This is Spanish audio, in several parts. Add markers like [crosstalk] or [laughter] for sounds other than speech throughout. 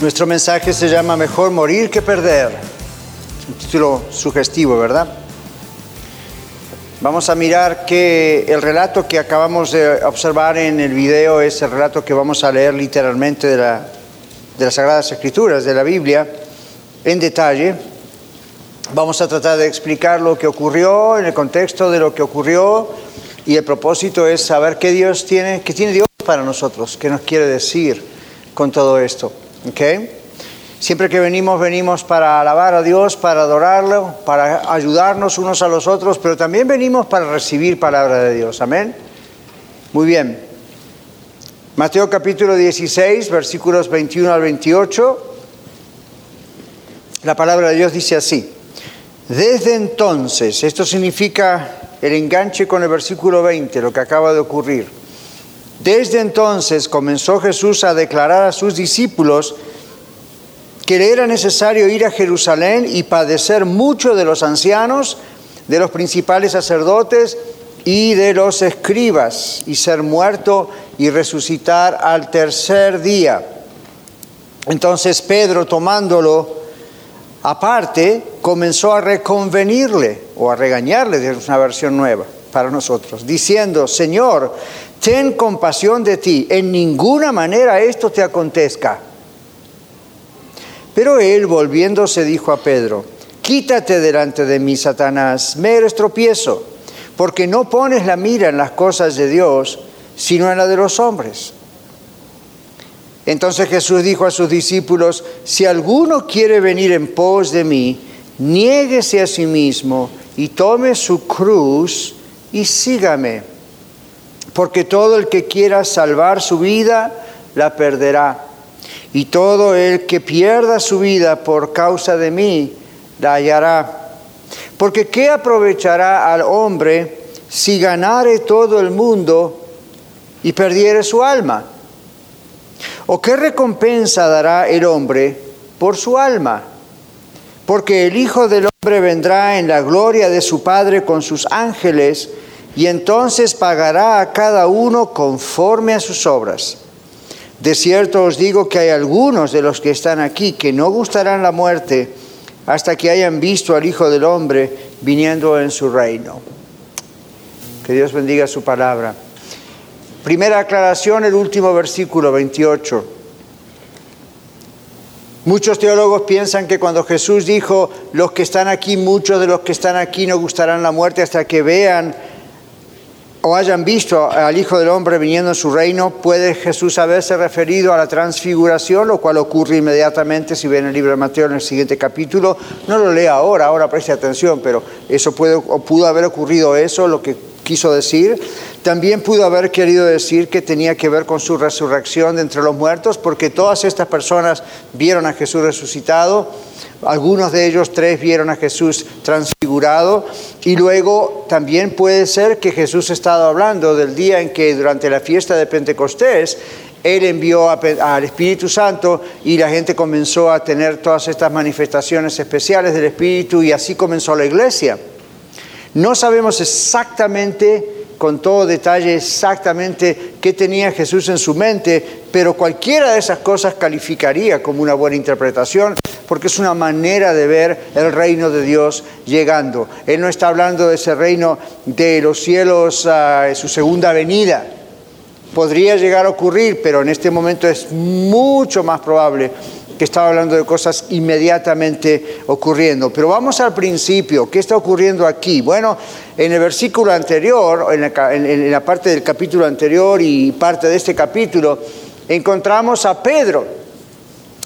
nuestro mensaje se llama Mejor morir que perder. Un título sugestivo, ¿verdad? Vamos a mirar que el relato que acabamos de observar en el video es el relato que vamos a leer literalmente de, la, de las Sagradas Escrituras, de la Biblia, en detalle. Vamos a tratar de explicar lo que ocurrió en el contexto de lo que ocurrió y el propósito es saber qué Dios tiene, qué tiene Dios para nosotros, qué nos quiere decir con todo esto. ¿Okay? Siempre que venimos, venimos para alabar a Dios, para adorarlo, para ayudarnos unos a los otros, pero también venimos para recibir palabra de Dios. Amén. Muy bien. Mateo capítulo 16, versículos 21 al 28. La palabra de Dios dice así. Desde entonces, esto significa el enganche con el versículo 20, lo que acaba de ocurrir. Desde entonces comenzó Jesús a declarar a sus discípulos que le era necesario ir a Jerusalén y padecer mucho de los ancianos, de los principales sacerdotes y de los escribas, y ser muerto y resucitar al tercer día. Entonces Pedro, tomándolo aparte, comenzó a reconvenirle o a regañarle, es una versión nueva para nosotros, diciendo, Señor, ten compasión de ti, en ninguna manera esto te acontezca. Pero él, volviéndose, dijo a Pedro, quítate delante de mí, Satanás, me eres tropiezo, porque no pones la mira en las cosas de Dios, sino en la de los hombres. Entonces Jesús dijo a sus discípulos, si alguno quiere venir en pos de mí, niéguese a sí mismo y tome su cruz y sígame porque todo el que quiera salvar su vida, la perderá. Y todo el que pierda su vida por causa de mí, la hallará. Porque ¿qué aprovechará al hombre si ganare todo el mundo y perdiere su alma? ¿O qué recompensa dará el hombre por su alma? Porque el Hijo del Hombre vendrá en la gloria de su Padre con sus ángeles, y entonces pagará a cada uno conforme a sus obras. De cierto os digo que hay algunos de los que están aquí que no gustarán la muerte hasta que hayan visto al Hijo del Hombre viniendo en su reino. Que Dios bendiga su palabra. Primera aclaración, el último versículo 28. Muchos teólogos piensan que cuando Jesús dijo, los que están aquí, muchos de los que están aquí no gustarán la muerte hasta que vean o hayan visto al Hijo del Hombre viniendo en su reino, puede Jesús haberse referido a la transfiguración, lo cual ocurre inmediatamente si ven el libro de Mateo en el siguiente capítulo. No lo lea ahora, ahora preste atención, pero eso puede, o pudo haber ocurrido eso, lo que quiso decir. También pudo haber querido decir que tenía que ver con su resurrección de entre los muertos, porque todas estas personas vieron a Jesús resucitado algunos de ellos tres vieron a Jesús transfigurado y luego también puede ser que Jesús ha estado hablando del día en que durante la fiesta de Pentecostés él envió al Espíritu Santo y la gente comenzó a tener todas estas manifestaciones especiales del Espíritu y así comenzó la iglesia. No sabemos exactamente con todo detalle exactamente qué tenía Jesús en su mente, pero cualquiera de esas cosas calificaría como una buena interpretación, porque es una manera de ver el reino de Dios llegando. Él no está hablando de ese reino de los cielos, uh, su segunda venida. Podría llegar a ocurrir, pero en este momento es mucho más probable que estaba hablando de cosas inmediatamente ocurriendo. Pero vamos al principio, ¿qué está ocurriendo aquí? Bueno, en el versículo anterior, en la, parte del capítulo anterior y parte de este capítulo, encontramos a Pedro,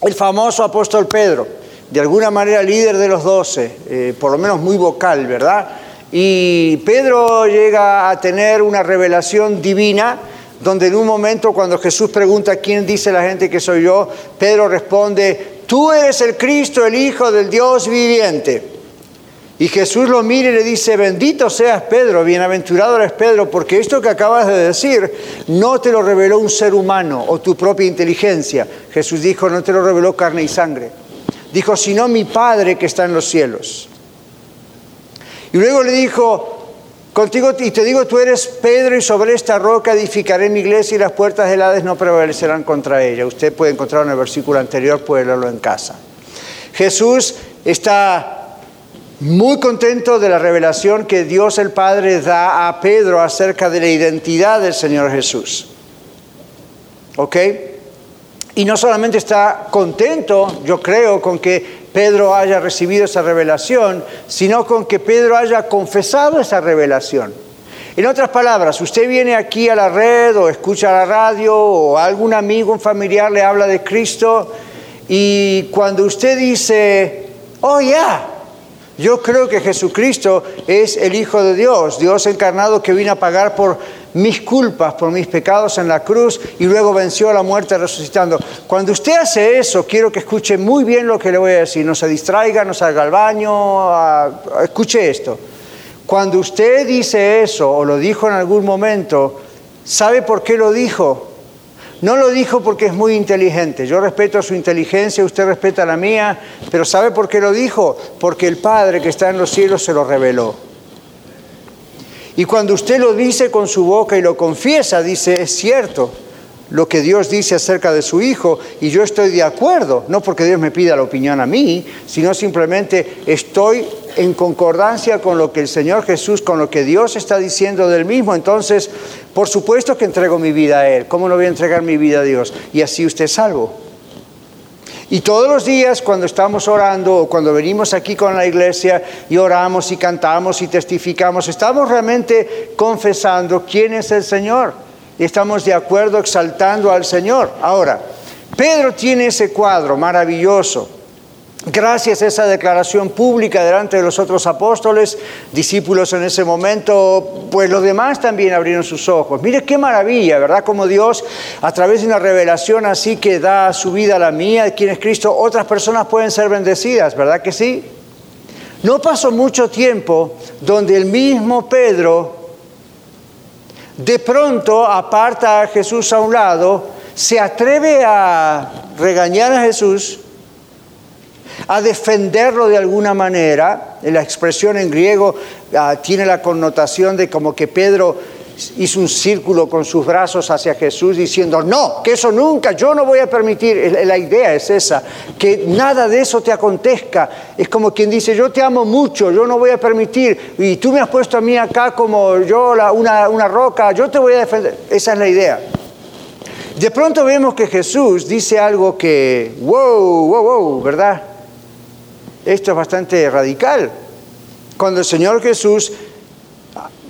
el famoso apóstol Pedro, de alguna manera líder de los doce, eh, por lo menos muy vocal, ¿verdad? Y Pedro llega a tener una revelación divina donde en un momento cuando Jesús pregunta quién dice la gente que soy yo, Pedro responde, tú eres el Cristo, el Hijo del Dios viviente. Y Jesús lo mira y le dice, bendito seas Pedro, bienaventurado eres Pedro, porque esto que acabas de decir no te lo reveló un ser humano o tu propia inteligencia. Jesús dijo, no te lo reveló carne y sangre. Dijo, sino mi Padre que está en los cielos. Y luego le dijo, contigo, y te digo, tú eres Pedro y sobre esta roca edificaré mi iglesia y las puertas del Hades no prevalecerán contra ella. Usted puede encontrar en el versículo anterior, puede leerlo en casa. Jesús está muy contento de la revelación que Dios el Padre da a Pedro acerca de la identidad del Señor Jesús. ¿Ok? Y no solamente está contento, yo creo, con que Pedro haya recibido esa revelación, sino con que Pedro haya confesado esa revelación. En otras palabras, usted viene aquí a la red o escucha la radio o algún amigo, un familiar le habla de Cristo y cuando usted dice, oh ya, yo creo que Jesucristo es el Hijo de Dios, Dios encarnado que vino a pagar por mis culpas, por mis pecados en la cruz y luego venció a la muerte resucitando. Cuando usted hace eso, quiero que escuche muy bien lo que le voy a decir, no se distraiga, no salga al baño, escuche esto. Cuando usted dice eso o lo dijo en algún momento, ¿sabe por qué lo dijo? No lo dijo porque es muy inteligente. Yo respeto su inteligencia, usted respeta la mía, pero ¿sabe por qué lo dijo? Porque el Padre que está en los cielos se lo reveló. Y cuando usted lo dice con su boca y lo confiesa, dice, es cierto lo que Dios dice acerca de su Hijo y yo estoy de acuerdo, no porque Dios me pida la opinión a mí, sino simplemente estoy en concordancia con lo que el Señor Jesús, con lo que Dios está diciendo del mismo. Entonces, por supuesto que entrego mi vida a Él. ¿Cómo no voy a entregar mi vida a Dios? Y así usted es salvo. Y todos los días cuando estamos orando o cuando venimos aquí con la iglesia y oramos y cantamos y testificamos, estamos realmente confesando quién es el Señor. Y estamos de acuerdo exaltando al Señor. Ahora, Pedro tiene ese cuadro maravilloso Gracias a esa declaración pública delante de los otros apóstoles, discípulos en ese momento, pues los demás también abrieron sus ojos. Mire qué maravilla, ¿verdad? Como Dios, a través de una revelación así que da su vida a la mía, quien es Cristo, otras personas pueden ser bendecidas, ¿verdad que sí? No pasó mucho tiempo donde el mismo Pedro de pronto aparta a Jesús a un lado, se atreve a regañar a Jesús, a defenderlo de alguna manera. La expresión en griego ah, tiene la connotación de como que Pedro hizo un círculo con sus brazos hacia Jesús diciendo, no, que eso nunca, yo no voy a permitir. La idea es esa, que nada de eso te acontezca. Es como quien dice, yo te amo mucho, yo no voy a permitir, y tú me has puesto a mí acá como yo una, una roca, yo te voy a defender. Esa es la idea. De pronto vemos que Jesús dice algo que, wow, wow, wow, ¿verdad? Esto es bastante radical. Cuando el Señor Jesús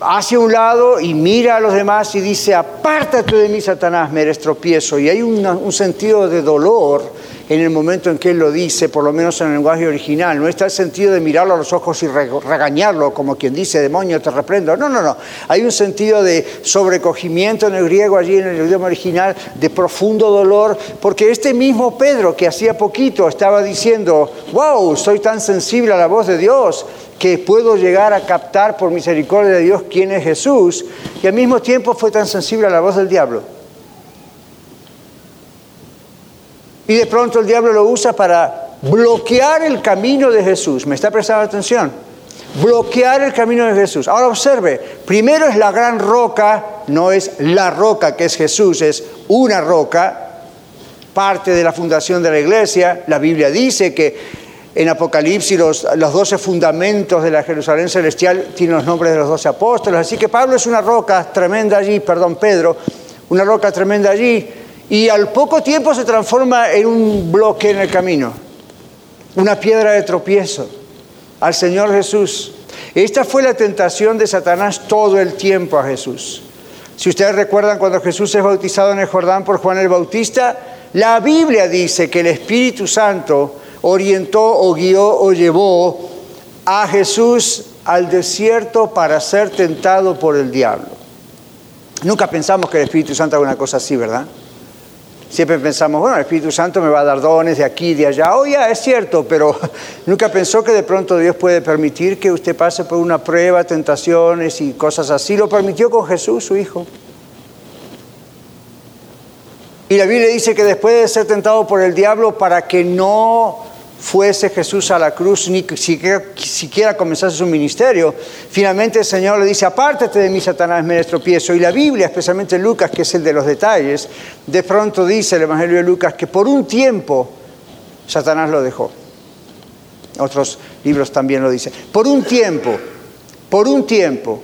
hace un lado y mira a los demás y dice, apártate de mí, Satanás, me eres tropiezo. Y hay un sentido de dolor en el momento en que él lo dice, por lo menos en el lenguaje original. No está el sentido de mirarlo a los ojos y regañarlo, como quien dice, demonio, te reprendo. No, no, no. Hay un sentido de sobrecogimiento en el griego, allí en el idioma original, de profundo dolor, porque este mismo Pedro que hacía poquito estaba diciendo, wow, soy tan sensible a la voz de Dios que puedo llegar a captar por misericordia de Dios quién es Jesús, y al mismo tiempo fue tan sensible a la voz del diablo. Y de pronto el diablo lo usa para bloquear el camino de Jesús. ¿Me está prestando atención? Bloquear el camino de Jesús. Ahora observe, primero es la gran roca, no es la roca que es Jesús, es una roca, parte de la fundación de la iglesia. La Biblia dice que en Apocalipsis los, los 12 fundamentos de la Jerusalén celestial tienen los nombres de los 12 apóstoles. Así que Pablo es una roca tremenda allí, perdón, Pedro, una roca tremenda allí y al poco tiempo se transforma en un bloque en el camino, una piedra de tropiezo al Señor Jesús. Esta fue la tentación de Satanás todo el tiempo a Jesús. Si ustedes recuerdan cuando Jesús es bautizado en el Jordán por Juan el Bautista, la Biblia dice que el Espíritu Santo orientó o guió o llevó a Jesús al desierto para ser tentado por el diablo. Nunca pensamos que el Espíritu Santo haga una cosa así, ¿verdad? Siempre pensamos, bueno, el Espíritu Santo me va a dar dones de aquí de allá. Oh, ya, es cierto, pero [laughs] nunca pensó que de pronto Dios puede permitir que usted pase por una prueba, tentaciones y cosas así. Lo permitió con Jesús, su Hijo. Y la Biblia dice que después de ser tentado por el diablo para que no fuese Jesús a la cruz, ni siquiera, comenzase su ministerio, finalmente el Señor le dice, apártate de mí, Satanás, me tropiezo. Y la Biblia, especialmente Lucas, que es el de los detalles, de pronto dice el Evangelio de Lucas que por un tiempo Satanás lo dejó. Otros libros también lo dicen. Por un tiempo, por un tiempo.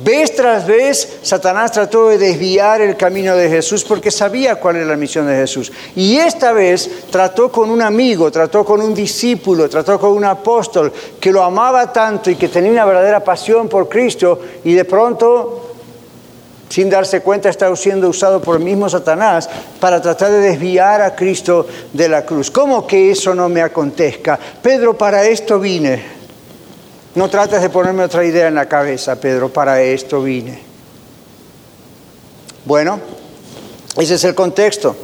Vez tras vez, Satanás trató de desviar el camino de Jesús porque sabía cuál era la misión de Jesús. Y esta vez trató con un amigo, trató con un discípulo, trató con un apóstol que lo amaba tanto y que tenía una verdadera pasión por Cristo y de pronto sin darse cuenta, estaba siendo usado por el mismo Satanás para tratar de desviar a Cristo de la cruz. ¿Cómo que eso no me acontezca? Pedro, para esto vine. No trates de ponerme otra idea en la cabeza, Pedro, para esto vine. Bueno, ese es el contexto.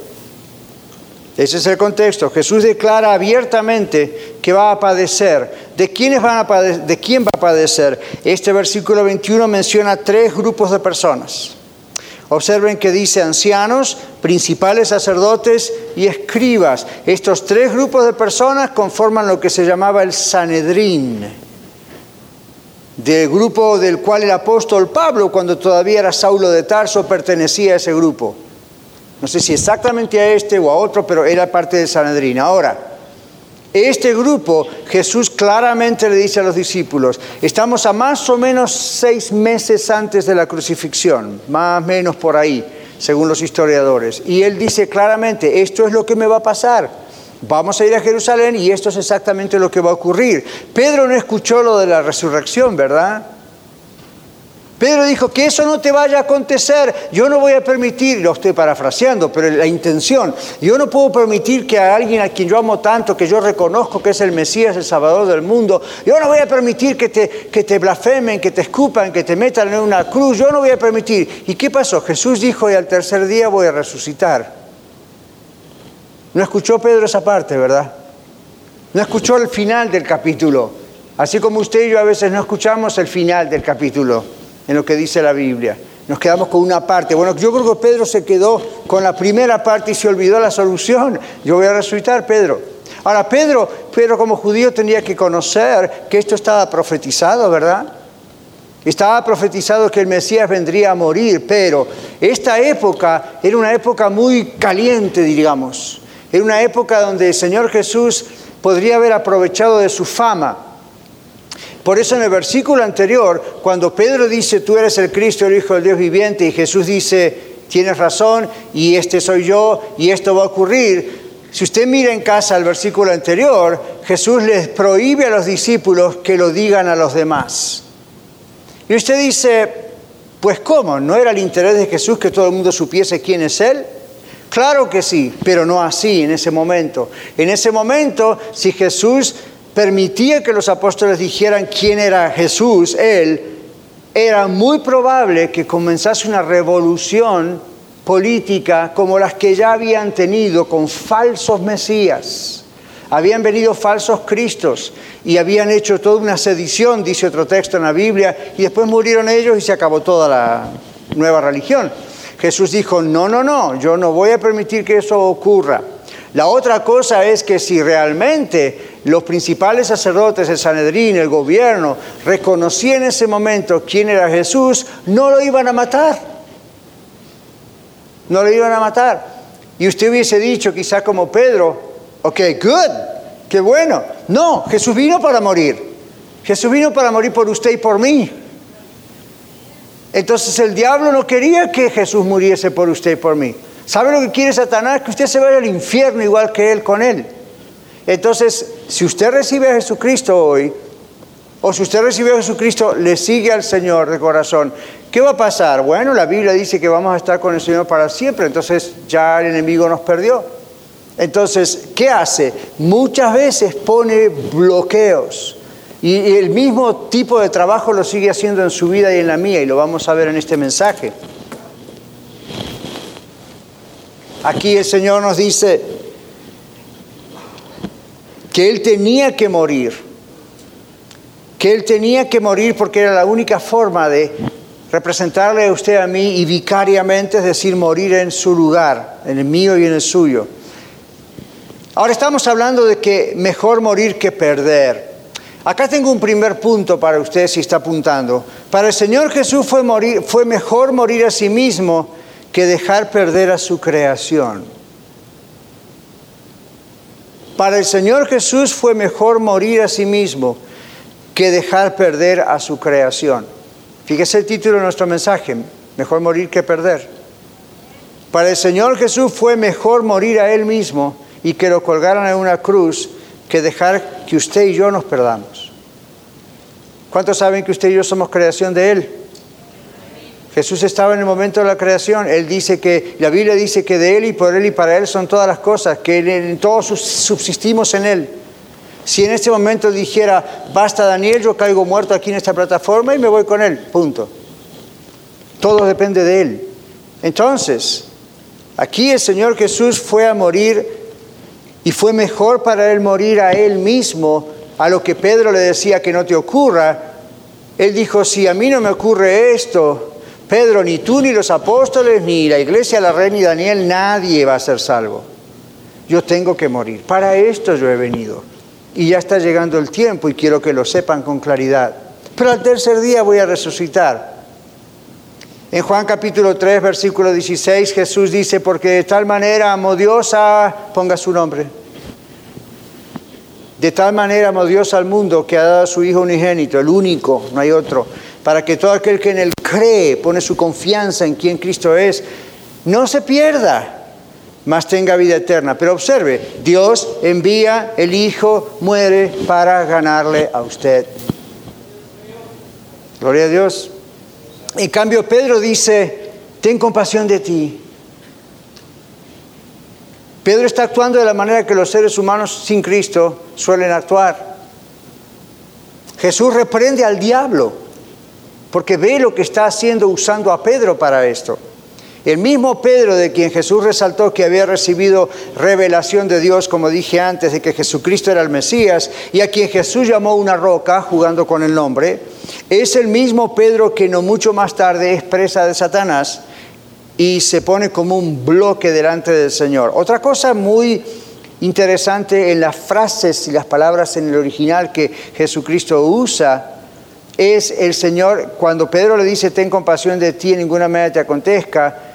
Ese es el contexto. Jesús declara abiertamente que va a padecer. ¿De, quiénes a ¿De quién va a padecer? Este versículo 21 menciona tres grupos de personas. Observen que dice ancianos, principales sacerdotes y escribas. Estos tres grupos de personas conforman lo que se llamaba el Sanedrín del grupo del cual el apóstol Pablo, cuando todavía era Saulo de Tarso, pertenecía a ese grupo. No sé si exactamente a este o a otro, pero era parte del Sanedrín. Ahora, este grupo, Jesús claramente le dice a los discípulos, estamos a más o menos seis meses antes de la crucifixión, más o menos por ahí, según los historiadores. Y él dice claramente, esto es lo que me va a pasar. Vamos a ir a Jerusalén y esto es exactamente lo que va a ocurrir. Pedro no escuchó lo de la resurrección, ¿verdad? Pedro dijo que eso no te vaya a acontecer. Yo no voy a permitir, lo estoy parafraseando, pero la intención, yo no puedo permitir que a alguien a quien yo amo tanto, que yo reconozco que es el Mesías, el Salvador del mundo, yo no voy a permitir que te, que te blasfemen, que te escupan, que te metan en una cruz. Yo no voy a permitir. ¿Y qué pasó? Jesús dijo, y al tercer día voy a resucitar. No escuchó Pedro esa parte, ¿verdad? No escuchó el final del capítulo. Así como usted y yo a veces no escuchamos el final del capítulo en lo que dice la Biblia. Nos quedamos con una parte. Bueno, yo creo que Pedro se quedó con la primera parte y se olvidó la solución. Yo voy a resucitar, Pedro. Ahora, Pedro, Pedro como judío tenía que conocer que esto estaba profetizado, ¿verdad? Estaba profetizado que el Mesías vendría a morir, pero esta época era una época muy caliente, digamos. Era una época donde el Señor Jesús podría haber aprovechado de su fama. Por eso en el versículo anterior, cuando Pedro dice, tú eres el Cristo, el Hijo del Dios viviente, y Jesús dice, tienes razón, y este soy yo, y esto va a ocurrir, si usted mira en casa el versículo anterior, Jesús les prohíbe a los discípulos que lo digan a los demás. Y usted dice, pues ¿cómo? ¿No era el interés de Jesús que todo el mundo supiese quién es Él? Claro que sí, pero no así en ese momento. En ese momento, si Jesús permitía que los apóstoles dijeran quién era Jesús, Él, era muy probable que comenzase una revolución política como las que ya habían tenido con falsos mesías. Habían venido falsos cristos y habían hecho toda una sedición, dice otro texto en la Biblia, y después murieron ellos y se acabó toda la nueva religión. Jesús dijo, no, no, no, yo no voy a permitir que eso ocurra. La otra cosa es que si realmente los principales sacerdotes, el Sanedrín, el gobierno, reconocían en ese momento quién era Jesús, no lo iban a matar. No lo iban a matar. Y usted hubiese dicho, quizá como Pedro, ok, good, qué bueno. No, Jesús vino para morir. Jesús vino para morir por usted y por mí. Entonces el diablo no quería que Jesús muriese por usted y por mí. ¿Sabe lo que quiere Satanás? Que usted se vaya al infierno igual que él con él. Entonces, si usted recibe a Jesucristo hoy, o si usted recibe a Jesucristo, le sigue al Señor de corazón, ¿qué va a pasar? Bueno, la Biblia dice que vamos a estar con el Señor para siempre, entonces ya el enemigo nos perdió. Entonces, ¿qué hace? Muchas veces pone bloqueos y, el mismo tipo de trabajo lo sigue haciendo en su vida y en la mía, y lo vamos a ver en este mensaje. Aquí el Señor nos dice que Él tenía que morir, que Él tenía que morir porque era la única forma de representarle a usted a mí y vicariamente, es decir, morir en su lugar, en el mío y en el suyo. Ahora estamos hablando de que mejor morir que perder. Acá tengo un primer punto para usted si está apuntando. Para el Señor Jesús fue, fue mejor morir a sí mismo que dejar perder a su creación. Para el Señor Jesús fue mejor morir a sí mismo que dejar perder a su creación. Fíjese el título de nuestro mensaje, mejor morir que perder. Para el Señor Jesús fue mejor morir a Él mismo y que lo colgaran en una cruz que dejar que usted y yo nos perdamos. ¿Cuántos saben que usted y yo somos creación de Él? Jesús estaba en el momento de la creación. Él dice que, la Biblia dice que de Él y por Él y para Él son todas las cosas, que en todos subsistimos en Él. Si en este momento dijera, basta Daniel, yo caigo muerto aquí en esta plataforma y me voy con él, punto. Todo depende de él. Entonces, aquí el Señor Jesús fue a morir y fue mejor para él morir a él mismo, a lo que Pedro le decía que no te ocurra. Él dijo, si a mí no me ocurre esto, Pedro, ni tú, ni los apóstoles, ni la iglesia, la reina, ni Daniel, nadie va a ser salvo. Yo tengo que morir. Para esto yo he venido y ya está llegando el tiempo y quiero que lo sepan con claridad. Pero al tercer día voy a resucitar. En Juan capítulo 3, versículo 16, Jesús dice, porque de tal manera amó Dios a, ponga su nombre, de tal manera amó Dios al mundo que ha dado a su Hijo unigénito, el único, no hay otro, para que todo aquel que en él cree, pone su confianza en quien Cristo es, no se pierda, más tenga vida eterna. Pero observe, Dios envía, el Hijo muere para ganarle a usted. Gloria a Dios. En cambio, Pedro dice, ten compasión de ti. Pedro está actuando de la manera que los seres humanos sin Cristo suelen actuar. Jesús reprende al diablo porque ve lo que está haciendo usando a Pedro para esto. El mismo Pedro de quien Jesús resaltó que había recibido revelación de Dios, como dije antes, de que Jesucristo era el Mesías, y a quien Jesús llamó una roca, jugando con el nombre, es el mismo Pedro que no mucho más tarde es presa de Satanás y se pone como un bloque delante del Señor. Otra cosa muy interesante en las frases y las palabras en el original que Jesucristo usa es el Señor, cuando Pedro le dice, ten compasión de ti, en ninguna manera te acontezca,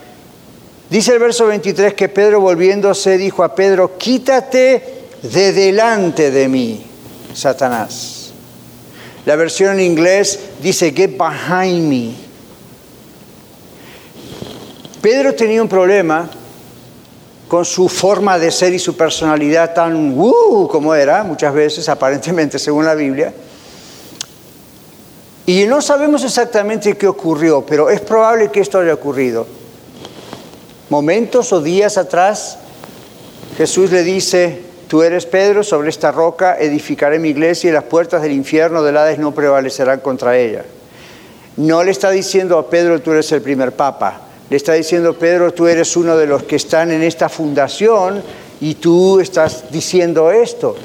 Dice el verso 23 que Pedro volviéndose dijo a Pedro, quítate de delante de mí, Satanás. La versión en inglés dice, get behind me. Pedro tenía un problema con su forma de ser y su personalidad tan uh, como era, muchas veces, aparentemente, según la Biblia. Y no sabemos exactamente qué ocurrió, pero es probable que esto haya ocurrido. Momentos o días atrás, Jesús le dice, tú eres Pedro, sobre esta roca edificaré mi iglesia y las puertas del infierno del Hades no prevalecerán contra ella. No le está diciendo a Pedro, tú eres el primer papa. Le está diciendo, Pedro, tú eres uno de los que están en esta fundación y tú estás diciendo esto.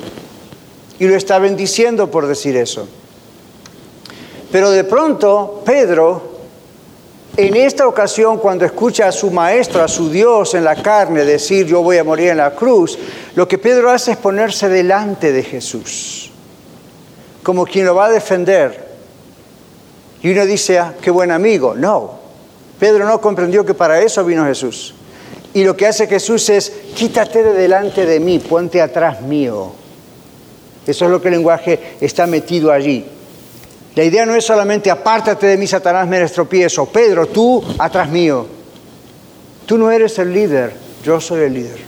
Y lo está bendiciendo por decir eso. Pero de pronto, Pedro en esta ocasión, cuando escucha a su maestro, a su Dios en la carne decir yo voy a morir en la cruz, lo que Pedro hace es ponerse delante de Jesús, como quien lo va a defender. Y uno dice, ah, qué buen amigo. No, Pedro no comprendió que para eso vino Jesús. Y lo que hace Jesús es, quítate de delante de mí, ponte atrás mío. Eso es lo que el lenguaje está metido allí. La idea no es solamente apártate de mí, Satanás, me estropiezo. Pedro, tú atrás mío. Tú no eres el líder, yo soy el líder.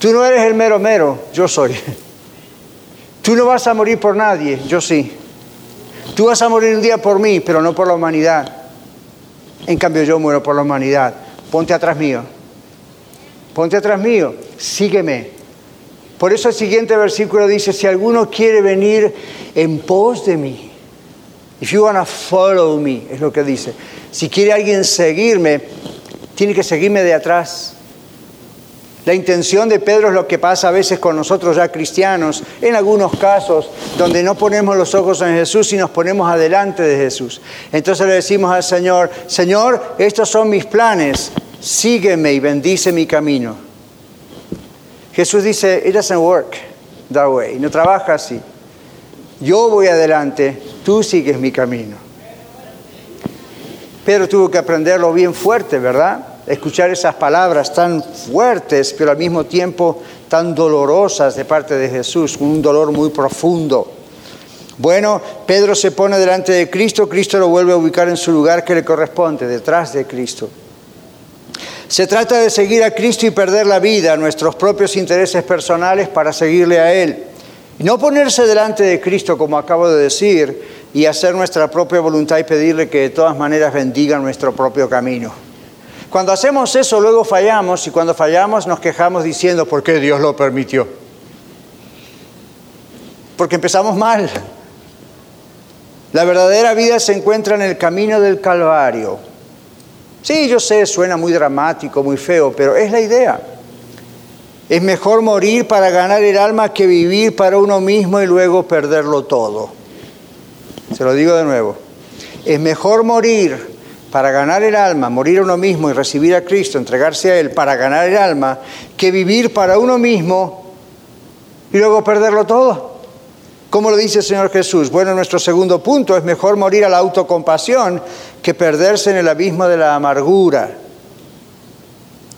Tú no eres el mero mero, yo soy. [laughs] Tú no vas a morir por nadie, yo sí. Tú vas a morir un día por mí, pero no por la humanidad. En cambio yo muero por la humanidad. Ponte atrás mío. Ponte atrás mío. Sígueme. Por eso el siguiente versículo dice, si alguno quiere venir en pos de mí, if you want to follow me, es lo que dice. Si quiere alguien seguirme, tiene que seguirme de atrás. La intención de Pedro es lo que pasa a veces con nosotros ya cristianos, en algunos casos donde no ponemos los ojos en Jesús y nos ponemos adelante de Jesús. Entonces le decimos al Señor, Señor, estos son mis planes, sígueme y bendice mi camino. Jesús dice, it doesn't work that way, no trabaja así. Yo voy adelante, tú sigues mi camino. Pedro tuvo que aprenderlo bien fuerte, ¿verdad? escuchar esas palabras tan fuertes, pero al mismo tiempo tan dolorosas de parte de Jesús, un dolor muy profundo. Bueno, Pedro se pone delante de Cristo, Cristo lo vuelve a ubicar en su lugar que le corresponde, detrás de Cristo. Se trata de seguir a Cristo y perder la vida, nuestros propios intereses personales para seguirle a Él. No ponerse delante de Cristo, como acabo de decir, y hacer nuestra propia voluntad y pedirle que de todas maneras bendiga nuestro propio camino. Cuando hacemos eso, luego fallamos y cuando fallamos nos quejamos diciendo, ¿por qué Dios lo permitió? Porque empezamos mal. La verdadera vida se encuentra en el camino del Calvario. Sí, yo sé, suena muy dramático, muy feo, pero es la idea. Es mejor morir para ganar el alma que vivir para uno mismo y luego perderlo todo. Se lo digo de nuevo. Es mejor morir para ganar el alma, morir a uno mismo y recibir a Cristo, entregarse a Él para ganar el alma, que vivir para uno mismo y luego perderlo todo. ¿Cómo lo dice el Señor Jesús? Bueno, nuestro segundo punto es mejor morir a la autocompasión que perderse en el abismo de la amargura.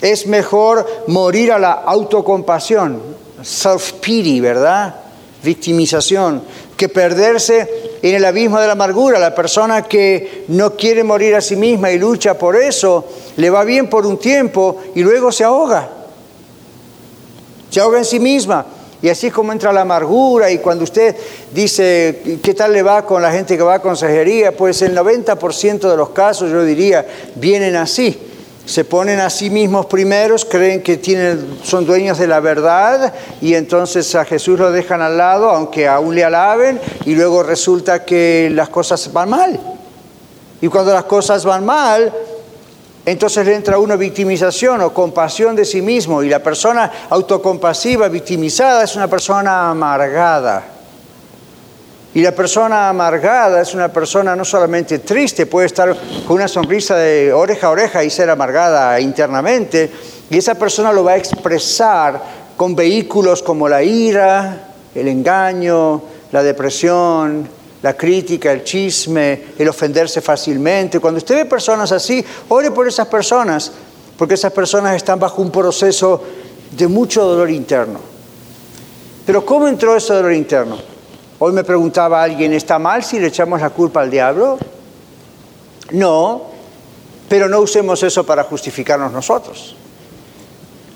Es mejor morir a la autocompasión, self-pity, ¿verdad? Victimización, que perderse en el abismo de la amargura. La persona que no quiere morir a sí misma y lucha por eso, le va bien por un tiempo y luego se ahoga. Se ahoga en sí misma. Y así es como entra la amargura y cuando usted dice, ¿qué tal le va con la gente que va a consejería? Pues el 90% de los casos, yo diría, vienen así se ponen a sí mismos primeros, creen que tienen, son dueños de la verdad y entonces a Jesús lo dejan al lado, aunque aún le alaben, y luego resulta que las cosas van mal. Y cuando las cosas van mal, entonces le entra una victimización o compasión de sí mismo y la persona autocompasiva, victimizada, es una persona amargada. Y la persona amargada es una persona no solamente triste, puede estar con una sonrisa de oreja a oreja y ser amargada internamente, y esa persona lo va a expresar con vehículos como la ira, el engaño, la depresión, la crítica, el chisme, el ofenderse fácilmente. Cuando usted ve personas así, ore por esas personas, porque esas personas están bajo un proceso de mucho dolor interno. Pero ¿cómo entró ese dolor interno? Hoy me preguntaba alguien, ¿está mal si le echamos la culpa al diablo? No, pero no usemos eso para justificarnos nosotros.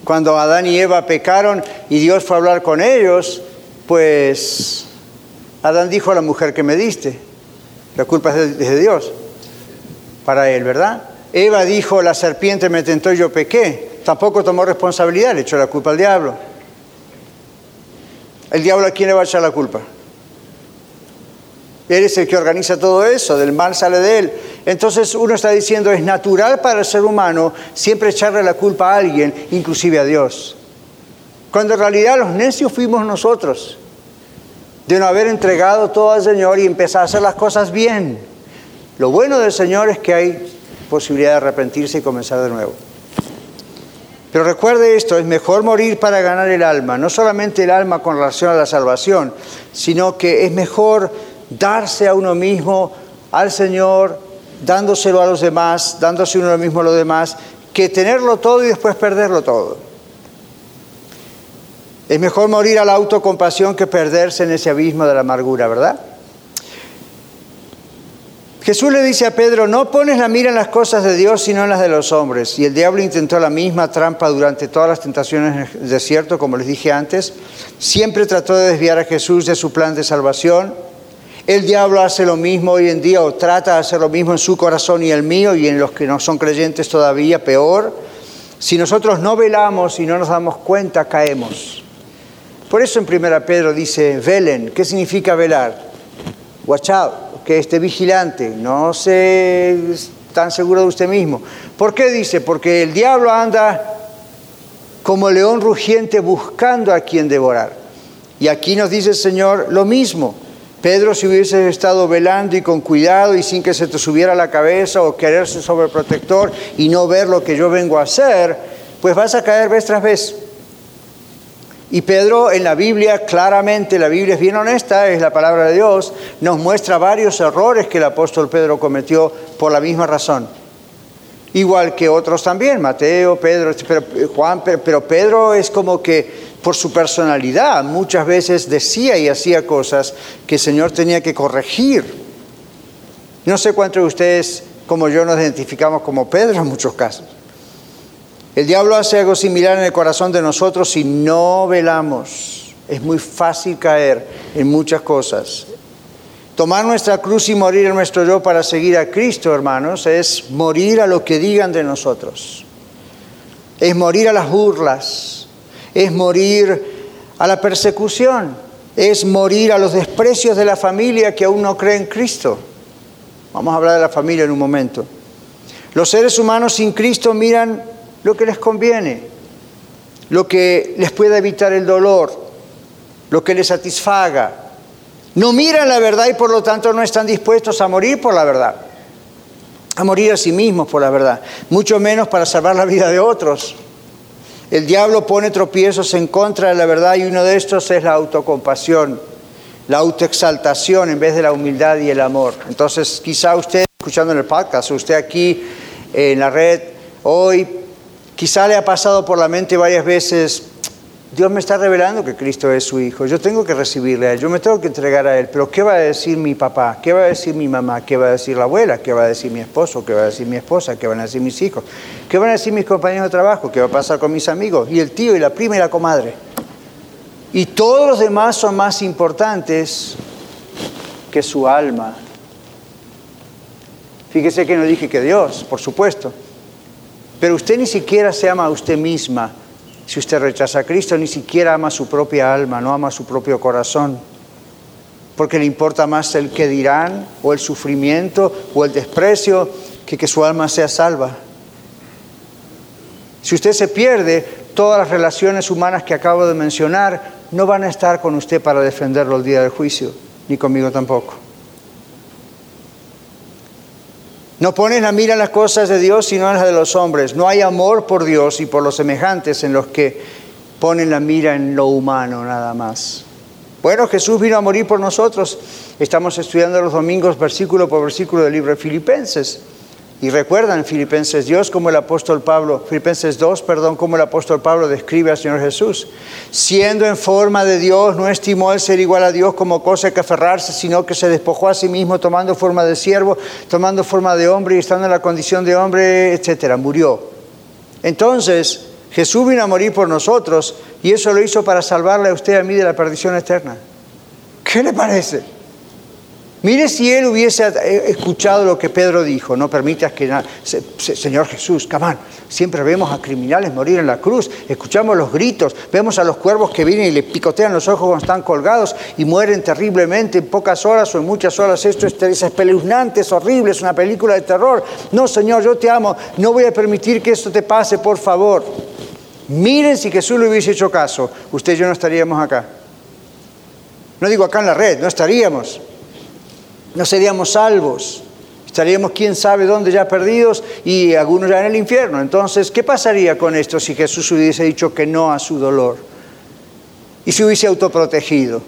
Cuando Adán y Eva pecaron y Dios fue a hablar con ellos, pues Adán dijo a la mujer que me diste, la culpa es de, Dios, para él, ¿verdad? Eva dijo, la serpiente me tentó y yo pequé. Tampoco tomó responsabilidad, le echó la culpa al diablo. ¿El diablo a quién le va a echar la culpa? Él es el que organiza todo eso, del mal sale de él. Entonces uno está diciendo, es natural para el ser humano siempre echarle la culpa a alguien, inclusive a Dios. Cuando en realidad los necios fuimos nosotros, de no haber entregado todo al Señor y empezar a hacer las cosas bien. Lo bueno del Señor es que hay posibilidad de arrepentirse y comenzar de nuevo. Pero recuerde esto, es mejor morir para ganar el alma, no solamente el alma con relación a la salvación, sino que es mejor darse a uno mismo, al Señor, dándoselo a los demás, dándose uno mismo a los demás, que tenerlo todo y después perderlo todo. Es mejor morir a la autocompasión que perderse en ese abismo de la amargura, ¿verdad? Jesús le dice a Pedro, no pones la mira en las cosas de Dios, sino en las de los hombres. Y el diablo intentó la misma trampa durante todas las tentaciones en el desierto, como les dije antes. Siempre trató de desviar a Jesús de su plan de salvación. El diablo hace lo mismo hoy en día o trata de hacer lo mismo en su corazón y el mío y en los que no son creyentes todavía peor. Si nosotros no velamos y no nos damos cuenta, caemos. Por eso en 1 Pedro dice, velen, ¿qué significa velar? Watch out, que esté vigilante, no se tan seguro de usted mismo. ¿Por qué dice? Porque el diablo anda como león rugiente buscando a quien devorar. Y aquí nos dice el Señor lo mismo. Pedro, si hubiese estado velando y con cuidado y sin que se te subiera la cabeza o quererse sobreprotector y no ver lo que yo vengo a hacer, pues vas a caer vez tras vez. Y Pedro en la Biblia, claramente, la Biblia es bien honesta, es la palabra de Dios, nos muestra varios errores que el apóstol Pedro cometió por la misma razón. Igual que otros también, Mateo, Pedro, pero, Juan, pero Pedro es como que por su personalidad muchas veces decía y hacía cosas que el Señor tenía que corregir. No sé cuántos de ustedes, como yo, nos identificamos como Pedro en muchos casos. El diablo hace algo similar en el corazón de nosotros si no velamos. Es muy fácil caer en muchas cosas. Tomar nuestra cruz y morir en nuestro yo para seguir a Cristo, hermanos, es morir a lo que digan de nosotros. Es morir a las burlas. Es morir a la persecución. Es morir a los desprecios de la familia que aún no cree en Cristo. Vamos a hablar de la familia en un momento. Los seres humanos sin Cristo miran lo que les conviene, lo que les pueda evitar el dolor, lo que les satisfaga. No miran la verdad y por lo tanto no están dispuestos a morir por la verdad, a morir a sí mismos por la verdad, mucho menos para salvar la vida de otros. El diablo pone tropiezos en contra de la verdad y uno de estos es la autocompasión, la autoexaltación en vez de la humildad y el amor. Entonces, quizá usted, escuchando en el podcast, usted aquí en la red, hoy Quizá le ha pasado por la mente varias veces, Dios me está revelando que Cristo es su Hijo, yo tengo que recibirle a Él, yo me tengo que entregar a Él, pero ¿qué va a decir mi papá? ¿Qué va a decir mi mamá? ¿Qué va a decir la abuela? ¿Qué va a decir mi esposo? ¿Qué va a decir mi esposa? ¿Qué van a decir mis hijos? ¿Qué van a decir mis compañeros de trabajo? ¿Qué va a pasar con mis amigos? Y el tío y la prima y la comadre. Y todos los demás son más importantes que su alma. Fíjese que no dije que Dios, por supuesto. Pero usted ni siquiera se ama a usted misma. Si usted rechaza a Cristo, ni siquiera ama su propia alma, no ama su propio corazón. Porque le importa más el que dirán, o el sufrimiento, o el desprecio, que que su alma sea salva. Si usted se pierde, todas las relaciones humanas que acabo de mencionar no van a estar con usted para defenderlo el día del juicio, ni conmigo tampoco. No pones la mira en las cosas de Dios, sino en las de los hombres. No hay amor por Dios y por los semejantes en los que ponen la mira en lo humano nada más. Bueno, Jesús vino a morir por nosotros. Estamos estudiando los domingos versículo por versículo del libro de Filipenses. Y recuerdan Filipenses Dios como el apóstol Pablo, Filipenses 2, perdón, como el apóstol Pablo describe al Señor Jesús. Siendo en forma de Dios, no estimó el ser igual a Dios como cosa que aferrarse, sino que se despojó a sí mismo tomando forma de siervo, tomando forma de hombre y estando en la condición de hombre, etcétera, murió. Entonces, Jesús vino a morir por nosotros y eso lo hizo para salvarle a usted y a mí de la perdición eterna. ¿Qué le parece? Mire si él hubiese eh, escuchado lo que Pedro dijo, no permitas que... Señor Jesús, camán, siempre vemos a criminales morir en la cruz, escuchamos los gritos, vemos a los cuervos que vienen y le picotean los ojos cuando están colgados y mueren terriblemente en pocas horas o en muchas horas. Esto es espeluznante, es horrible, es una película de terror. No, Señor, yo te amo, no voy a permitir que esto te pase, por favor. Miren si Jesús le hubiese hecho caso, usted y yo no estaríamos acá. No digo acá en la red, no estaríamos no seríamos salvos. Estaríamos quién sabe dónde ya perdidos y algunos ya en el infierno. Entonces, ¿qué pasaría con esto si Jesús hubiese dicho que no a su dolor? Y se hubiese autoprotegido,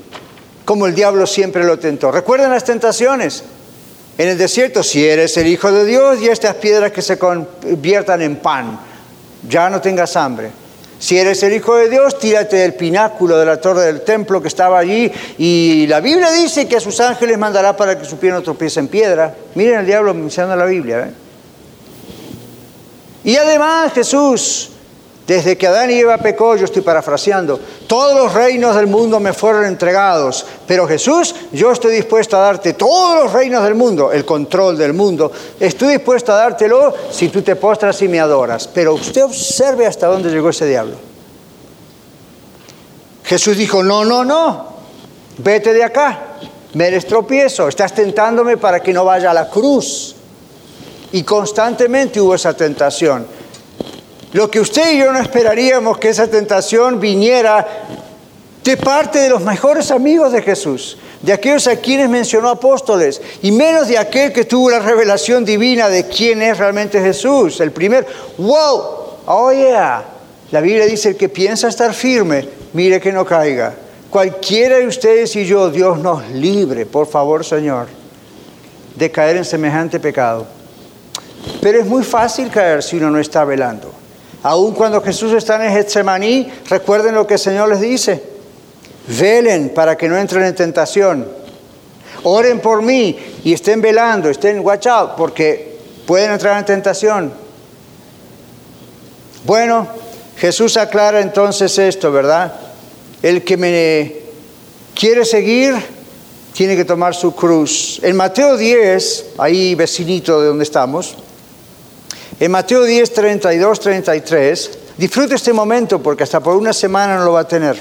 como el diablo siempre lo tentó. ¿Recuerdan las tentaciones? En el desierto, si eres el Hijo de Dios y estas piedras que se conviertan en pan, ya no tengas hambre. Si eres el Hijo de Dios, tírate del pináculo de la torre del templo que estaba allí. Y la Biblia dice que a sus ángeles mandará para que su pie no en piedra. Miren el diablo mencionando la Biblia. ¿eh? Y además Jesús, desde que Adán y Eva pecó, yo estoy parafraseando, todos los reinos del mundo me fueron entregados, pero Jesús, yo estoy dispuesto a darte todos los reinos del mundo, el control del mundo, estoy dispuesto a dártelo si tú te postras y me adoras. Pero usted observe hasta dónde llegó ese diablo. Jesús dijo, no, no, no, vete de acá, me eres tropiezo, estás tentándome para que no vaya a la cruz. Y constantemente hubo esa tentación. Lo que usted y yo no esperaríamos que esa tentación viniera de parte de los mejores amigos de Jesús, de aquellos a quienes mencionó apóstoles, y menos de aquel que tuvo la revelación divina de quién es realmente Jesús. El primer, wow, oh yeah. La Biblia dice, el que piensa estar firme, mire que no caiga. Cualquiera de ustedes y yo, Dios nos libre, por favor, Señor, de caer en semejante pecado. Pero es muy fácil caer si uno no está velando. Aun cuando Jesús está en Getsemaní, recuerden lo que el Señor les dice. Velen para que no entren en tentación. Oren por mí y estén velando, estén watch out, porque pueden entrar en tentación. Bueno, Jesús aclara entonces esto, ¿verdad? El que me quiere seguir tiene que tomar su cruz. En Mateo 10, ahí vecinito de donde estamos, en Mateo 10, 32, 33, disfrute este momento porque hasta por una semana no lo va a tener.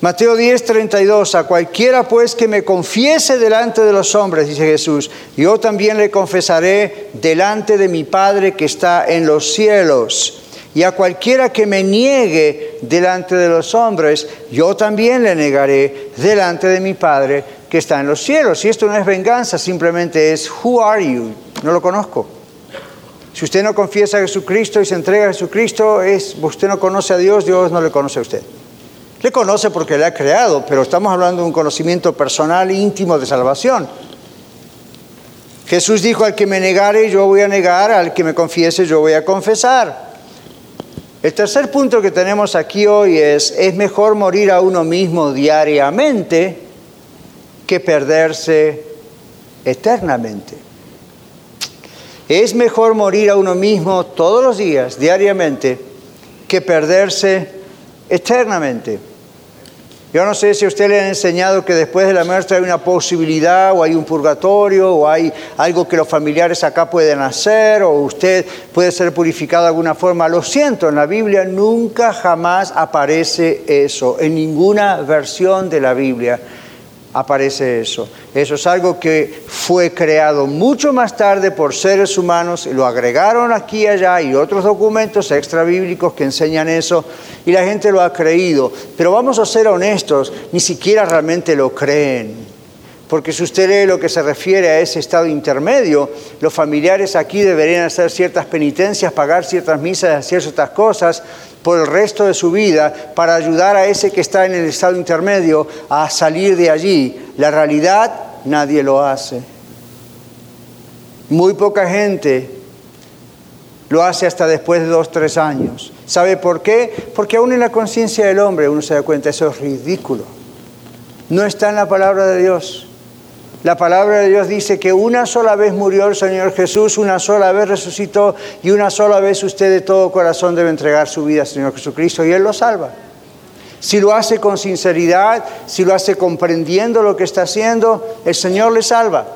Mateo 10, 32, a cualquiera pues que me confiese delante de los hombres, dice Jesús, yo también le confesaré delante de mi Padre que está en los cielos. Y a cualquiera que me niegue delante de los hombres, yo también le negaré delante de mi Padre que está en los cielos. Y esto no es venganza, simplemente es, who are you? No lo conozco. Si usted no confiesa a Jesucristo y se entrega a Jesucristo, es, usted no conoce a Dios, Dios no le conoce a usted. Le conoce porque le ha creado, pero estamos hablando de un conocimiento personal e íntimo de salvación. Jesús dijo, al que me negare, yo voy a negar, al que me confiese, yo voy a confesar. El tercer punto que tenemos aquí hoy es, es mejor morir a uno mismo diariamente que perderse eternamente. Es mejor morir a uno mismo todos los días, diariamente, que perderse eternamente. Yo no sé si a usted le han enseñado que después de la muerte hay una posibilidad o hay un purgatorio o hay algo que los familiares acá pueden hacer o usted puede ser purificado de alguna forma. Lo siento, en la Biblia nunca jamás aparece eso, en ninguna versión de la Biblia aparece eso. Eso es algo que fue creado mucho más tarde por seres humanos, lo agregaron aquí y allá y otros documentos extra bíblicos que enseñan eso y la gente lo ha creído. Pero vamos a ser honestos, ni siquiera realmente lo creen. Porque si usted lee lo que se refiere a ese estado intermedio, los familiares aquí deberían hacer ciertas penitencias, pagar ciertas misas, hacer ciertas cosas por el resto de su vida para ayudar a ese que está en el estado intermedio a salir de allí. La realidad, nadie lo hace. Muy poca gente lo hace hasta después de dos, tres años. ¿Sabe por qué? Porque aún en la conciencia del hombre uno se da cuenta, eso es ridículo. No está en la palabra de Dios. La palabra de Dios dice que una sola vez murió el Señor Jesús, una sola vez resucitó y una sola vez usted de todo corazón debe entregar su vida al Señor Jesucristo y Él lo salva. Si lo hace con sinceridad, si lo hace comprendiendo lo que está haciendo, el Señor le salva.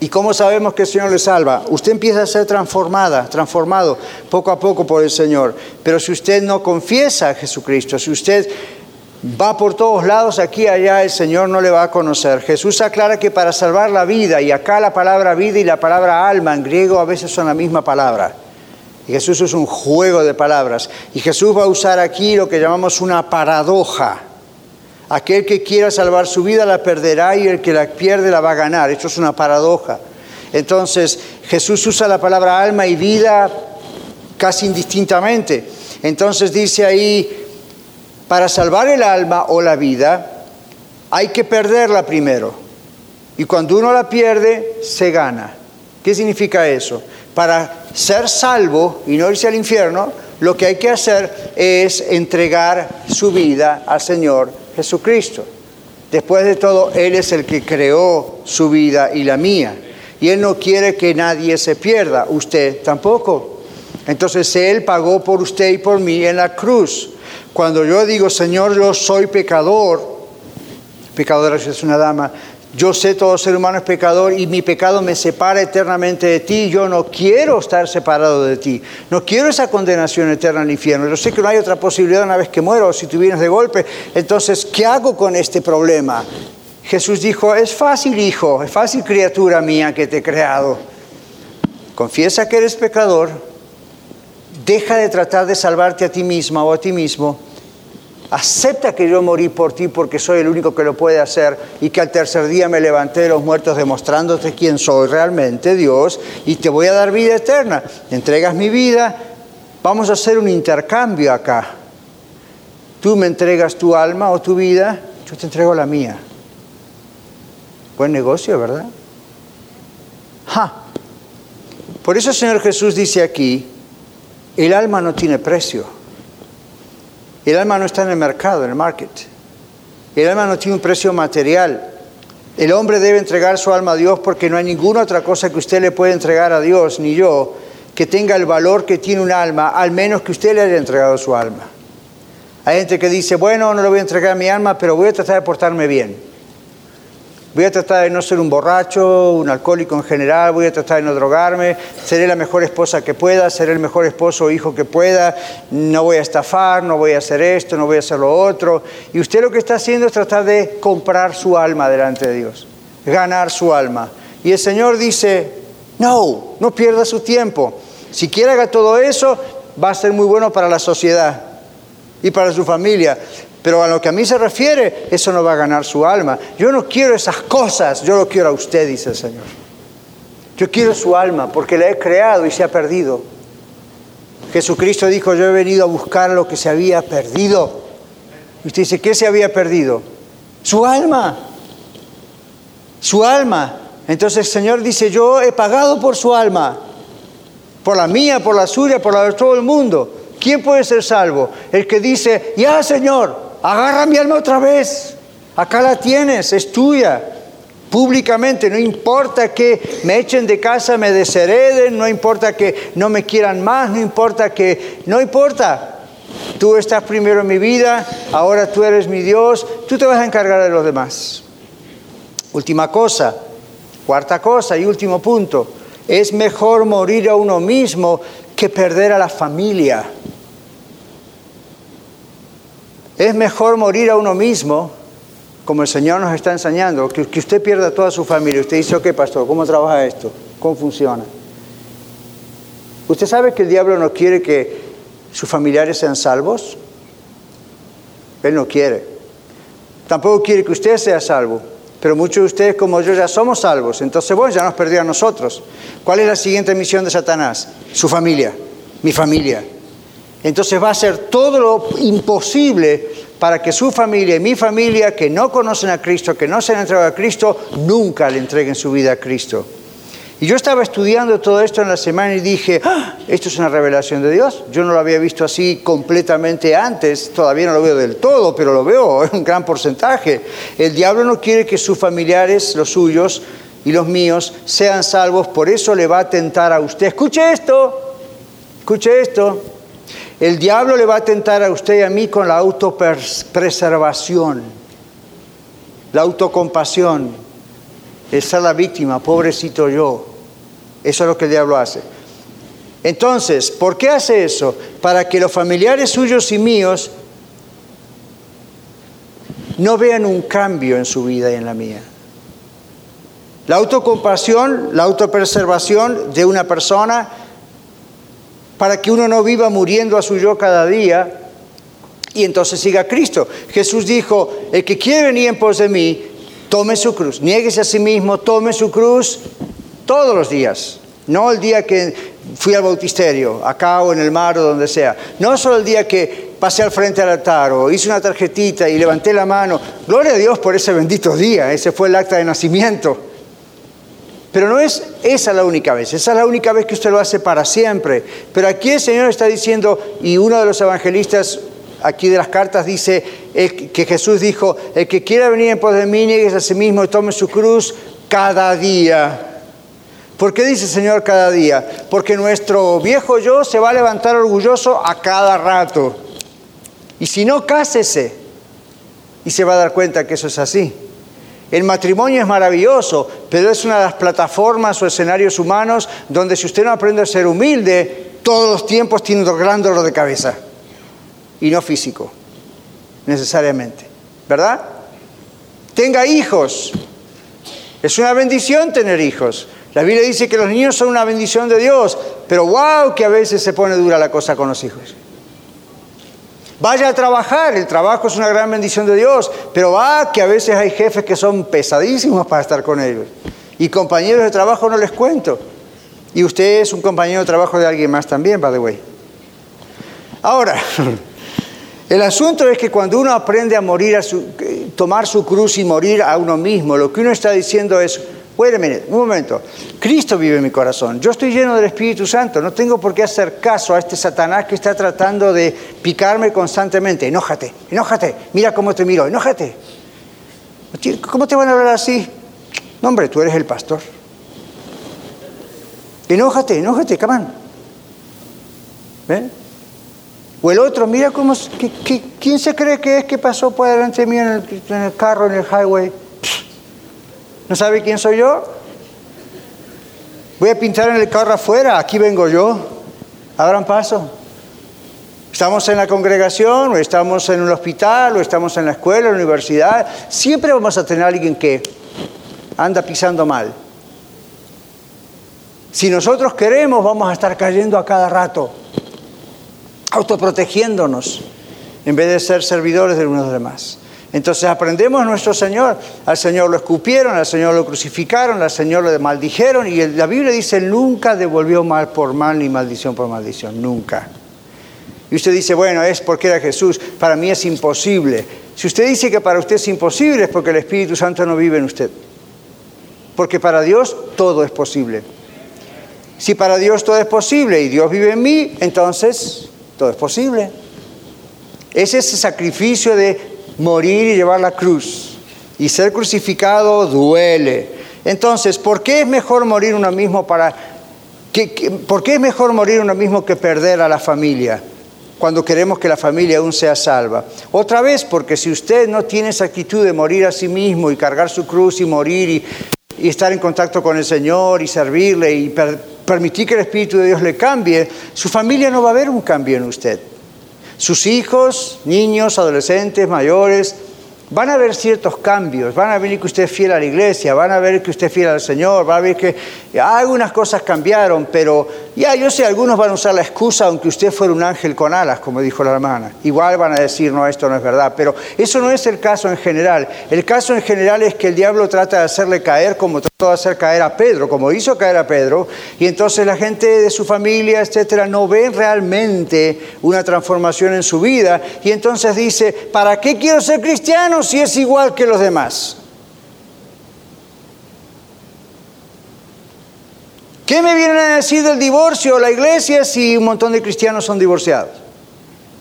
¿Y cómo sabemos que el Señor le salva? Usted empieza a ser transformada, transformado poco a poco por el Señor. Pero si usted no confiesa a Jesucristo, si usted va por todos lados, aquí y allá, el Señor no le va a conocer. Jesús aclara que para salvar la vida, y acá la palabra vida y la palabra alma en griego a veces son la misma palabra. Jesús es un juego de palabras. Y Jesús va a usar aquí lo que llamamos una paradoja. Aquel que quiera salvar su vida la perderá y el que la pierde la va a ganar. Esto es una paradoja. Entonces Jesús usa la palabra alma y vida casi indistintamente. Entonces dice ahí, para salvar el alma o la vida, hay que perderla primero. Y cuando uno la pierde, se gana. ¿Qué significa eso? Para ser salvo y no irse al infierno, lo que hay que hacer es entregar su vida al Señor Jesucristo. Después de todo, Él es el que creó su vida y la mía. Y Él no quiere que nadie se pierda, usted tampoco. Entonces Él pagó por usted y por mí en la cruz. Cuando yo digo, Señor, yo soy pecador, pecadora es una dama, yo sé todo ser humano es pecador y mi pecado me separa eternamente de ti. Yo no quiero estar separado de ti. No quiero esa condenación eterna al infierno. Yo sé que no hay otra posibilidad una vez que muero o si tú vienes de golpe. Entonces, ¿qué hago con este problema? Jesús dijo, es fácil hijo, es fácil criatura mía que te he creado. confiesa que eres pecador, deja de tratar de salvarte a ti misma o a ti mismo, acepta que yo morí por ti porque soy el único que lo puede hacer y que al tercer día me levanté de los muertos demostrándote quién soy realmente, Dios, y te voy a dar vida eterna. entregas mi vida, vamos a hacer un intercambio acá. Tú me entregas tu alma o tu vida, yo te entrego la mía. Buen negocio, ¿verdad? Por eso el Señor Jesús dice aquí, el alma no tiene precio. El alma no está en el mercado, en el market. El alma no tiene un precio material. El hombre debe entregar su alma a Dios porque no hay ninguna otra cosa que usted le pueda entregar a Dios, ni yo, que tenga el valor que tiene un alma, al menos que usted le haya entregado su alma. Hay gente que dice, bueno, no le voy a entregar mi alma, pero voy a tratar de portarme bien. Voy a tratar de no ser un borracho, un alcohólico en general, voy a tratar de no drogarme, seré la mejor esposa que pueda, seré el mejor esposo o hijo que pueda, no voy a estafar, no voy a hacer esto, no voy a hacer lo otro. Y usted lo que está haciendo es tratar de comprar su alma delante de Dios, ganar su alma. Y el Señor dice, no, no pierda su tiempo. Si quiere haga todo eso, va a ser muy bueno para la sociedad y para su familia. Pero a lo que a mí se refiere, eso no va a ganar su alma. Yo no quiero esas cosas, yo lo quiero a usted, dice el Señor. Yo quiero su alma porque la he creado y se ha perdido. Jesucristo dijo, yo he venido a buscar lo que se había perdido. Y usted dice, ¿qué se había perdido? Su alma. Su alma. Entonces el Señor dice, yo he pagado por su alma. Por la mía, por la suya, por la de todo el mundo. ¿Quién puede ser salvo? El que dice, ya Señor, agarra mi alma otra vez, acá la tienes, es tuya, públicamente, no importa que me echen de casa, me deshereden, no importa que no me quieran más, no importa que, no importa, tú estás primero en mi vida, ahora tú eres mi Dios, tú te vas a encargar de los demás. Última cosa, cuarta cosa y último punto, es mejor morir a uno mismo que perder a la familia. Es mejor morir a uno mismo, como el Señor nos está enseñando, que, usted pierda toda su familia. Usted dice, ok, pastor, ¿cómo trabaja esto? ¿Cómo funciona? ¿Usted sabe que el diablo no quiere que sus familiares sean salvos? Él no quiere. Tampoco quiere que usted sea salvo. Pero muchos de ustedes, como yo, ya somos salvos. Entonces, bueno, ya nos perdió a nosotros. ¿Cuál es la siguiente misión de Satanás? Su familia, mi familia. Entonces va a hacer todo lo imposible para que su familia y mi familia, que no conocen a Cristo, que no se han entregado a Cristo, nunca le entreguen su vida a Cristo. Y yo estaba estudiando todo esto en la semana y dije, ah, esto es una revelación de Dios. Yo no lo había visto así completamente antes, todavía no lo veo del todo, pero lo veo [laughs] en un gran porcentaje. El diablo no quiere que sus familiares, los suyos y los míos, sean salvos, por eso le va a tentar a usted. Escuche esto, escuche esto. El diablo le va a tentar a usted y a mí con la autopreservación, la autocompasión, el ser la víctima, pobrecito yo. Eso es lo que el diablo hace. Entonces, ¿por qué hace eso? Para que los familiares suyos y míos no vean un cambio en su vida y en la mía. La autocompasión, la autopreservación de una persona para que uno no viva muriendo a su yo cada día y entonces siga a Cristo. Jesús dijo, el que quiere venir en pos de mí, tome su cruz, nieguese a sí mismo, tome su cruz todos los días. No el día que fui al bautisterio, acá o en el mar o donde sea. No solo el día que pasé al frente al altar o hice una tarjetita y levanté la mano. Gloria a Dios por ese bendito día. Ese fue el acta de nacimiento. Pero no es esa la única vez, esa es la única vez que usted lo hace para siempre. Pero aquí el Señor está diciendo, y uno de los evangelistas aquí de las cartas dice que Jesús dijo, el que quiera venir en pos de mí, niegue a sí mismo y tome su cruz cada día. ¿Por qué dice el Señor cada día? Porque nuestro viejo yo se va a levantar orgulloso a cada rato. Y si no, cásese. Y se va a dar cuenta que eso es así. El matrimonio es maravilloso, pero es una de las plataformas o escenarios humanos donde si usted no aprende a ser humilde, todos los tiempos tiene un gran dolor de cabeza. Y no físico, necesariamente. ¿Verdad? Tenga hijos. Es una bendición tener hijos. La Biblia dice que los niños son una bendición de Dios, pero wow, que a veces se pone dura la cosa con los hijos. Vaya a trabajar, el trabajo es una gran bendición de Dios, pero va que a veces hay jefes que son pesadísimos para estar con ellos. Y compañeros de trabajo no les cuento. Y usted es un compañero de trabajo de alguien más también, by the way. Ahora, [laughs] el asunto es que cuando uno aprende a morir, a tomar su cruz y morir a uno mismo, lo que uno está diciendo es, Wait a minute, un momento. Cristo vive en mi corazón. Yo estoy lleno del Espíritu Santo. No tengo por qué hacer caso a este Satanás que está tratando de picarme constantemente. Enójate, enójate. Mira cómo te miro, enójate. ¿Cómo te van a hablar así? No, hombre, tú eres el pastor. Enójate, enójate, come ¿Ven? O el otro, mira cómo. ¿Quién se cree que es que pasó por delante mío en el, en el carro, en el highway? ¿No sabe quién soy yo? Voy a pintar en el carro afuera, aquí vengo yo. Abran paso. Estamos en la congregación, o estamos en un hospital, o estamos en la escuela, en la universidad. Siempre vamos a tener a alguien que anda pisando mal. Si nosotros queremos, vamos a estar cayendo a cada rato, autoprotegiéndonos, en vez de ser servidores de uno de los demás. Entonces aprendemos nuestro Señor. Al Señor lo escupieron, al Señor lo crucificaron, al Señor lo maldijeron y la Biblia dice, nunca devolvió mal por mal ni maldición por maldición, nunca. Y usted dice, bueno, es porque era Jesús, para mí es imposible. Si usted dice que para usted es imposible es porque el Espíritu Santo no vive en usted. Porque para Dios todo es posible. Si para Dios todo es posible y Dios vive en mí, entonces todo es posible. Es ese sacrificio de morir y llevar la cruz. Y ser crucificado duele. Entonces, ¿por qué es mejor morir uno mismo para... ¿Por qué es mejor morir uno mismo que perder a la familia? cuando queremos que la familia aún sea salva. Otra vez, porque si usted no tiene esa actitud de morir a sí mismo y cargar su cruz y morir y, y estar en contacto con el Señor y servirle y permitir que el Espíritu de Dios le cambie, su familia no va a ver un cambio en usted. Sus hijos, niños, adolescentes, mayores, van a ver ciertos cambios, van a ver que usted es fiel a la iglesia, van a ver que usted es fiel al Señor, van a ver que algunas cosas cambiaron, pero ya yo sé, algunos van a usar la excusa aunque usted fuera un ángel con alas, como dijo la hermana. Igual van a decir, no, esto no es verdad, pero eso no es el caso en general. El caso en general es que el diablo trata de hacerle caer como trató de hacer caer a Pedro, como hizo caer a Pedro, y entonces la gente de su familia, etcétera, no ven realmente una transformación en su vida, y entonces dice, ¿para qué quiero ser cristiano si es igual que los demás? ¿Qué me vienen a decir del divorcio la iglesia si un montón de cristianos son divorciados?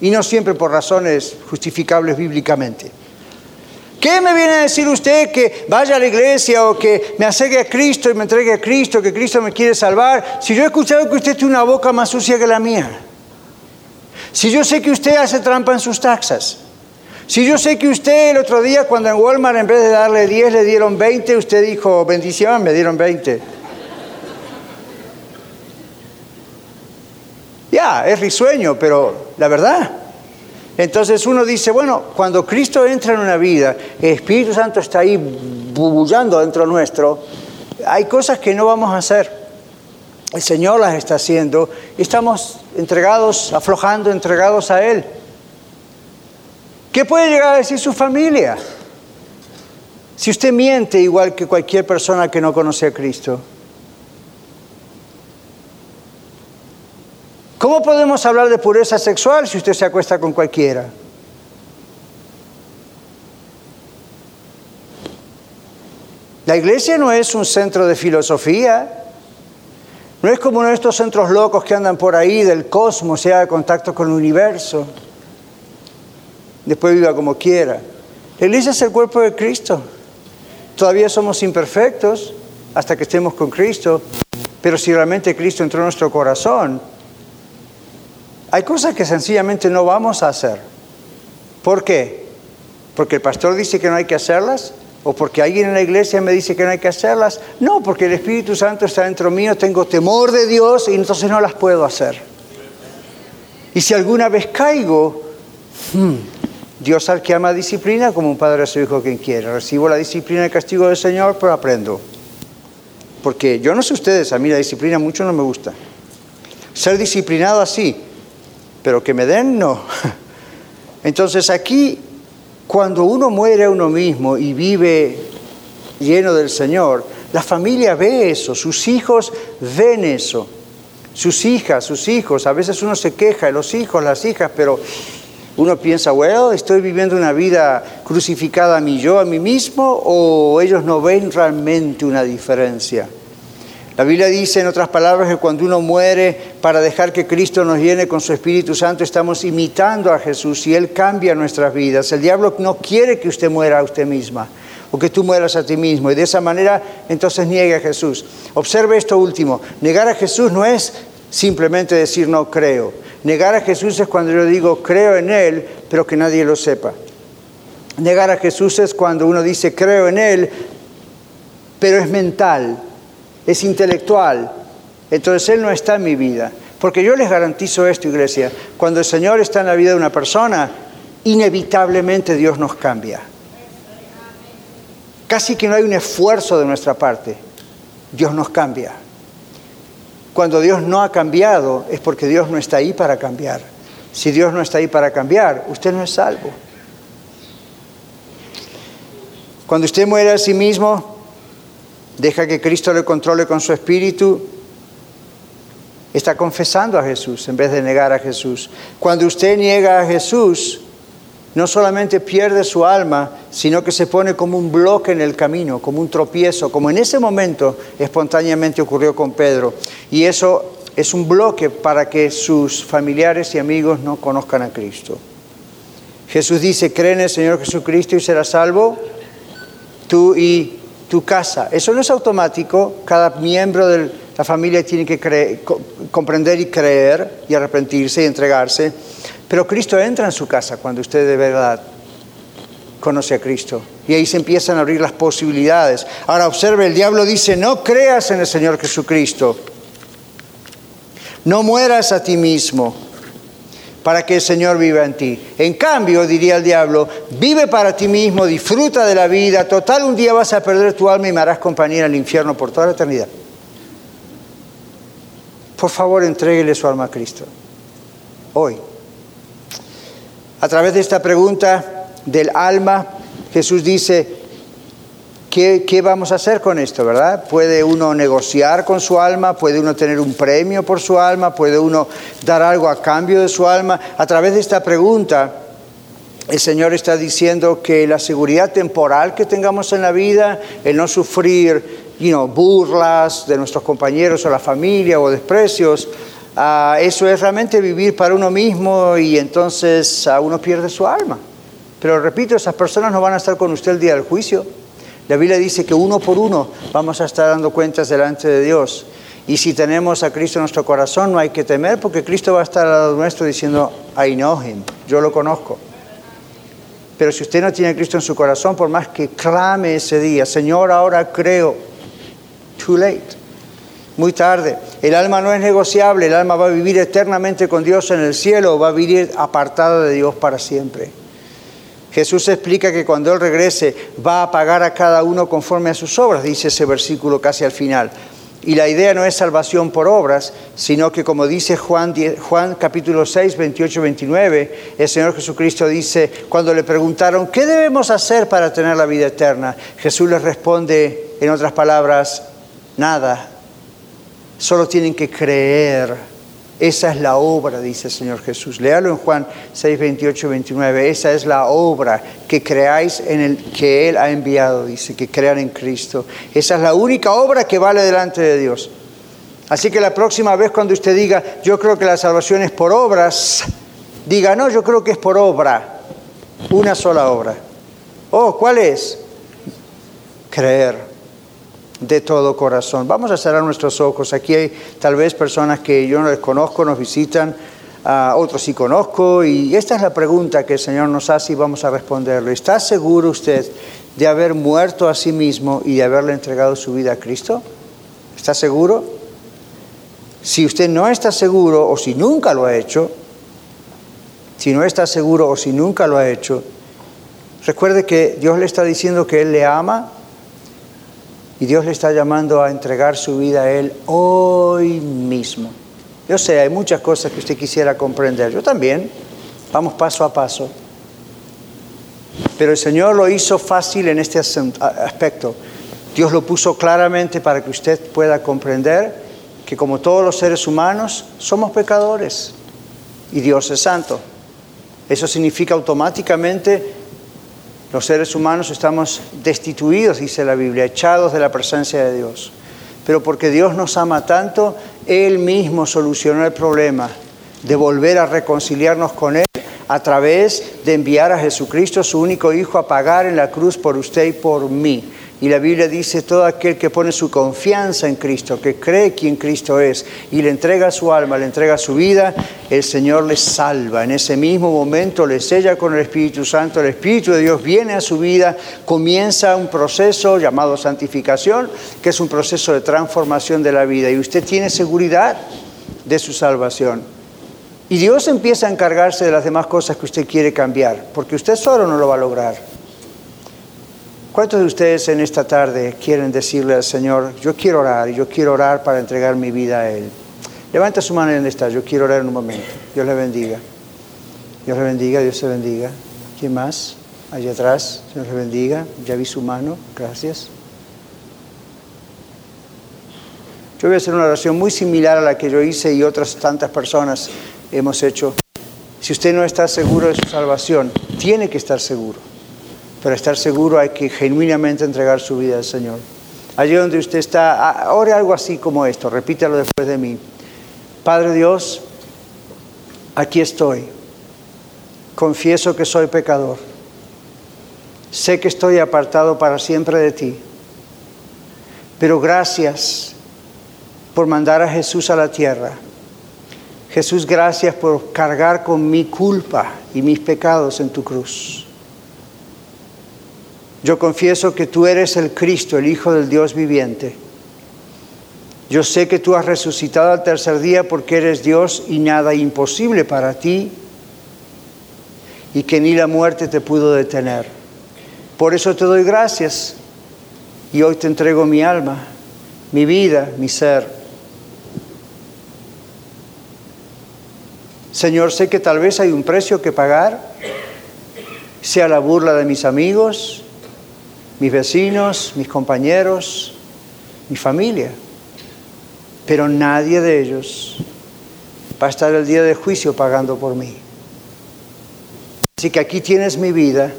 Y no siempre por razones justificables bíblicamente. ¿Qué me viene a decir usted que vaya a la iglesia o que me acerque a Cristo y me entregue a Cristo, que Cristo me quiere salvar? Si yo he escuchado que usted tiene una boca más sucia que la mía. Si yo sé que usted hace trampa en sus taxas. Si yo sé que usted el otro día cuando en Walmart en vez de darle 10 le dieron 20, usted dijo, bendición, me dieron 20. Es risueño, pero la verdad. Entonces uno dice, bueno, cuando Cristo entra en una vida, el Espíritu Santo está ahí bubullando dentro nuestro, hay cosas que no vamos a hacer. El Señor las está haciendo y estamos entregados, aflojando, entregados a Él. ¿Qué puede llegar a decir su familia? Si usted miente igual que cualquier persona que no conoce a Cristo, ¿Cómo podemos hablar de pureza sexual si usted se acuesta con cualquiera? La iglesia no es un centro de filosofía, no es como uno de estos centros locos que andan por ahí del cosmos, sea de contacto con el universo. Después viva como quiera. La iglesia es el cuerpo de Cristo. Todavía somos imperfectos hasta que estemos con Cristo, pero si realmente Cristo entró en nuestro corazón, hay cosas que sencillamente no vamos a hacer. ¿Por qué? ¿Porque el pastor dice que no hay que hacerlas? ¿O porque alguien en la iglesia me dice que no hay que hacerlas? No, porque el Espíritu Santo está dentro mío, tengo temor de Dios y entonces no las puedo hacer. Y si alguna vez caigo, hmm, Dios al que ama disciplina como un padre a su hijo quien quiere. Recibo la disciplina y castigo del Señor, pero aprendo. porque yo no sé ustedes, a mí la disciplina mucho no me gusta. Ser disciplinado así, pero que me den, no. Entonces aquí, cuando uno muere a uno mismo y vive lleno del Señor, la familia ve eso, sus hijos ven eso, sus hijas, sus hijos, a veces uno se queja de los hijos, las hijas, pero uno piensa, bueno, estoy viviendo una vida crucificada a mí yo, a mí mismo, o ellos no ven realmente una diferencia. La Biblia dice, en otras palabras, que cuando uno muere para dejar que Cristo nos llene con su Espíritu Santo, estamos imitando a Jesús y Él cambia nuestras vidas. El diablo no quiere que usted muera a usted misma o que tú mueras a ti mismo y de esa manera entonces niegue a Jesús. Observe esto último, negar a Jesús no es simplemente decir no creo. Negar a Jesús es cuando yo digo creo en Él, pero que nadie lo sepa. Negar a Jesús es cuando uno dice creo en Él, pero es mental, es intelectual. Entonces Él no está en mi vida. Porque yo les garantizo esto, iglesia, cuando el Señor está en la vida de una persona, inevitablemente Dios nos cambia. Casi que no hay un esfuerzo de nuestra parte. Dios nos cambia. Cuando Dios no ha cambiado es porque Dios no está ahí para cambiar. Si Dios no está ahí para cambiar, usted no es salvo. Cuando usted muere a sí mismo, deja que Cristo le controle con su espíritu, está confesando a Jesús en vez de negar a Jesús. Cuando usted niega a Jesús, no solamente pierde su alma, sino que se pone como un bloque en el camino, como un tropiezo, como en ese momento espontáneamente ocurrió con Pedro. Y eso es un bloque para que sus familiares y amigos no conozcan a Cristo. Jesús dice, cree en el Señor Jesucristo y serás salvo tú y tu casa. Eso no es automático, cada miembro de la familia tiene que comprender y creer y arrepentirse y entregarse. Pero Cristo entra en su casa cuando usted de verdad conoce a Cristo. Y ahí se empiezan a abrir las posibilidades. Ahora observe, el diablo dice, no creas en el Señor Jesucristo. No mueras a ti mismo para que el Señor viva en ti. En cambio, diría el diablo, vive para ti mismo, disfruta de la vida. Total, un día vas a perder tu alma y me harás compañía en el infierno por toda la eternidad. Por favor, entréguele su alma a Cristo. Hoy. A través de esta pregunta del alma, Jesús dice, ¿qué, ¿qué, vamos a hacer con esto, verdad? ¿Puede uno negociar con su alma? ¿Puede uno tener un premio por su alma? ¿Puede uno dar algo a cambio de su alma? A través de esta pregunta, el Señor está diciendo que la seguridad temporal que tengamos en la vida, el no sufrir you know, burlas de nuestros compañeros o la familia o desprecios, Ah, eso es realmente vivir para uno mismo y entonces uh, uno pierde su alma. Pero repito, esas personas no van a estar con usted el día del juicio. La Biblia dice que uno por uno vamos a estar dando cuentas delante de Dios. Y si tenemos a Cristo en nuestro corazón, no hay que temer porque Cristo va a estar al lado nuestro diciendo, I know him, yo lo conozco. Pero si usted no tiene a Cristo en su corazón, por más que clame ese día, Señor, ahora creo, too late muy tarde. El alma no es negociable, el alma va a vivir eternamente con Dios en el cielo, va a vivir apartada de Dios para siempre. Jesús explica que cuando Él regrese va a pagar a cada uno conforme a sus obras, dice ese versículo casi al final. Y la idea no es salvación por obras, sino que como dice Juan, Juan capítulo 6, 28, 29, el Señor Jesucristo dice, cuando le preguntaron, ¿qué debemos hacer para tener la vida eterna? Jesús les responde, en otras palabras, nada, Solo tienen que creer. Esa es la obra, dice el Señor Jesús. Léalo en Juan 6, 28, 29. Esa es la obra, que creáis en el que Él ha enviado, dice, que crean en Cristo. Esa es la única obra que vale delante de Dios. Así que la próxima vez cuando usted diga, yo creo que la salvación es por obras, diga, no, yo creo que es por obra. Una sola obra. Oh, ¿cuál es? Creer de todo corazón. Vamos a cerrar nuestros ojos. Aquí hay tal vez personas que yo no les conozco, nos visitan, a otros sí conozco, y esta es la pregunta que el Señor nos hace y vamos a responderle. ¿Está seguro usted de haber muerto a sí mismo y de haberle entregado su vida a Cristo? ¿Está seguro? Si usted no está seguro o si nunca lo ha hecho, si no está seguro o si nunca lo ha hecho, recuerde que Dios le está diciendo que Él le ama Y Dios le está llamando a entregar su vida a Él hoy mismo. Yo sé, hay muchas cosas que usted quisiera comprender. Yo también. Vamos paso a paso. Pero el Señor lo hizo fácil en este aspecto. Dios lo puso claramente para que usted pueda comprender que como todos los seres humanos somos pecadores y Dios es santo. Eso significa automáticamente los seres humanos estamos destituidos, dice la Biblia, echados de la presencia de Dios. Pero porque Dios nos ama tanto, Él mismo solucionó el problema de volver a reconciliarnos con Él a través de enviar a Jesucristo, su único Hijo, a pagar en la cruz por usted y por mí. Y la Biblia dice, todo aquel que pone su confianza en Cristo, que cree quien Cristo es y le entrega su alma, le entrega su vida, el Señor le salva. En ese mismo momento le sella con el Espíritu Santo, el Espíritu de Dios viene a su vida, comienza un proceso llamado santificación, que es un proceso de transformación de la vida. Y usted tiene seguridad de su salvación. Y Dios empieza a encargarse de las demás cosas que usted quiere cambiar, porque usted solo no lo va a lograr. ¿Cuántos de ustedes en esta tarde quieren decirle al Señor, yo quiero orar yo quiero orar para entregar mi vida a Él? Levanta su mano en está, yo quiero orar en un momento. Dios le bendiga. Dios le bendiga, Dios se bendiga. ¿Quién más? Allá atrás, Dios le bendiga. Ya vi su mano, gracias. Yo voy a hacer una oración muy similar a la que yo hice y otras tantas personas hemos hecho. Si usted no está seguro de su salvación, tiene que estar seguro. Para estar seguro hay que genuinamente entregar su vida al Señor. Allí donde usted está, ore algo así como esto, repítalo después de mí. Padre Dios, aquí estoy. Confieso que soy pecador. Sé que estoy apartado para siempre de ti. Pero gracias por mandar a Jesús a la tierra. Jesús, gracias por cargar con mi culpa y mis pecados en tu cruz. Yo confieso que tú eres el Cristo, el Hijo del Dios viviente. Yo sé que tú has resucitado al tercer día porque eres Dios y nada imposible para ti y que ni la muerte te pudo detener. Por eso te doy gracias y hoy te entrego mi alma, mi vida, mi ser. Señor, sé que tal vez hay un precio que pagar, sea la burla de mis amigos, mis vecinos, mis compañeros, mi familia. Pero nadie de ellos va a estar el día de juicio pagando por mí. Así que aquí tienes mi vida,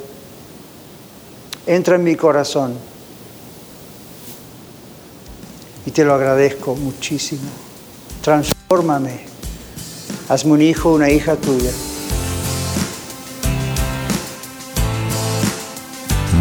entra en mi corazón y te lo agradezco muchísimo. Transfórmame, hazme un hijo, una hija tuya.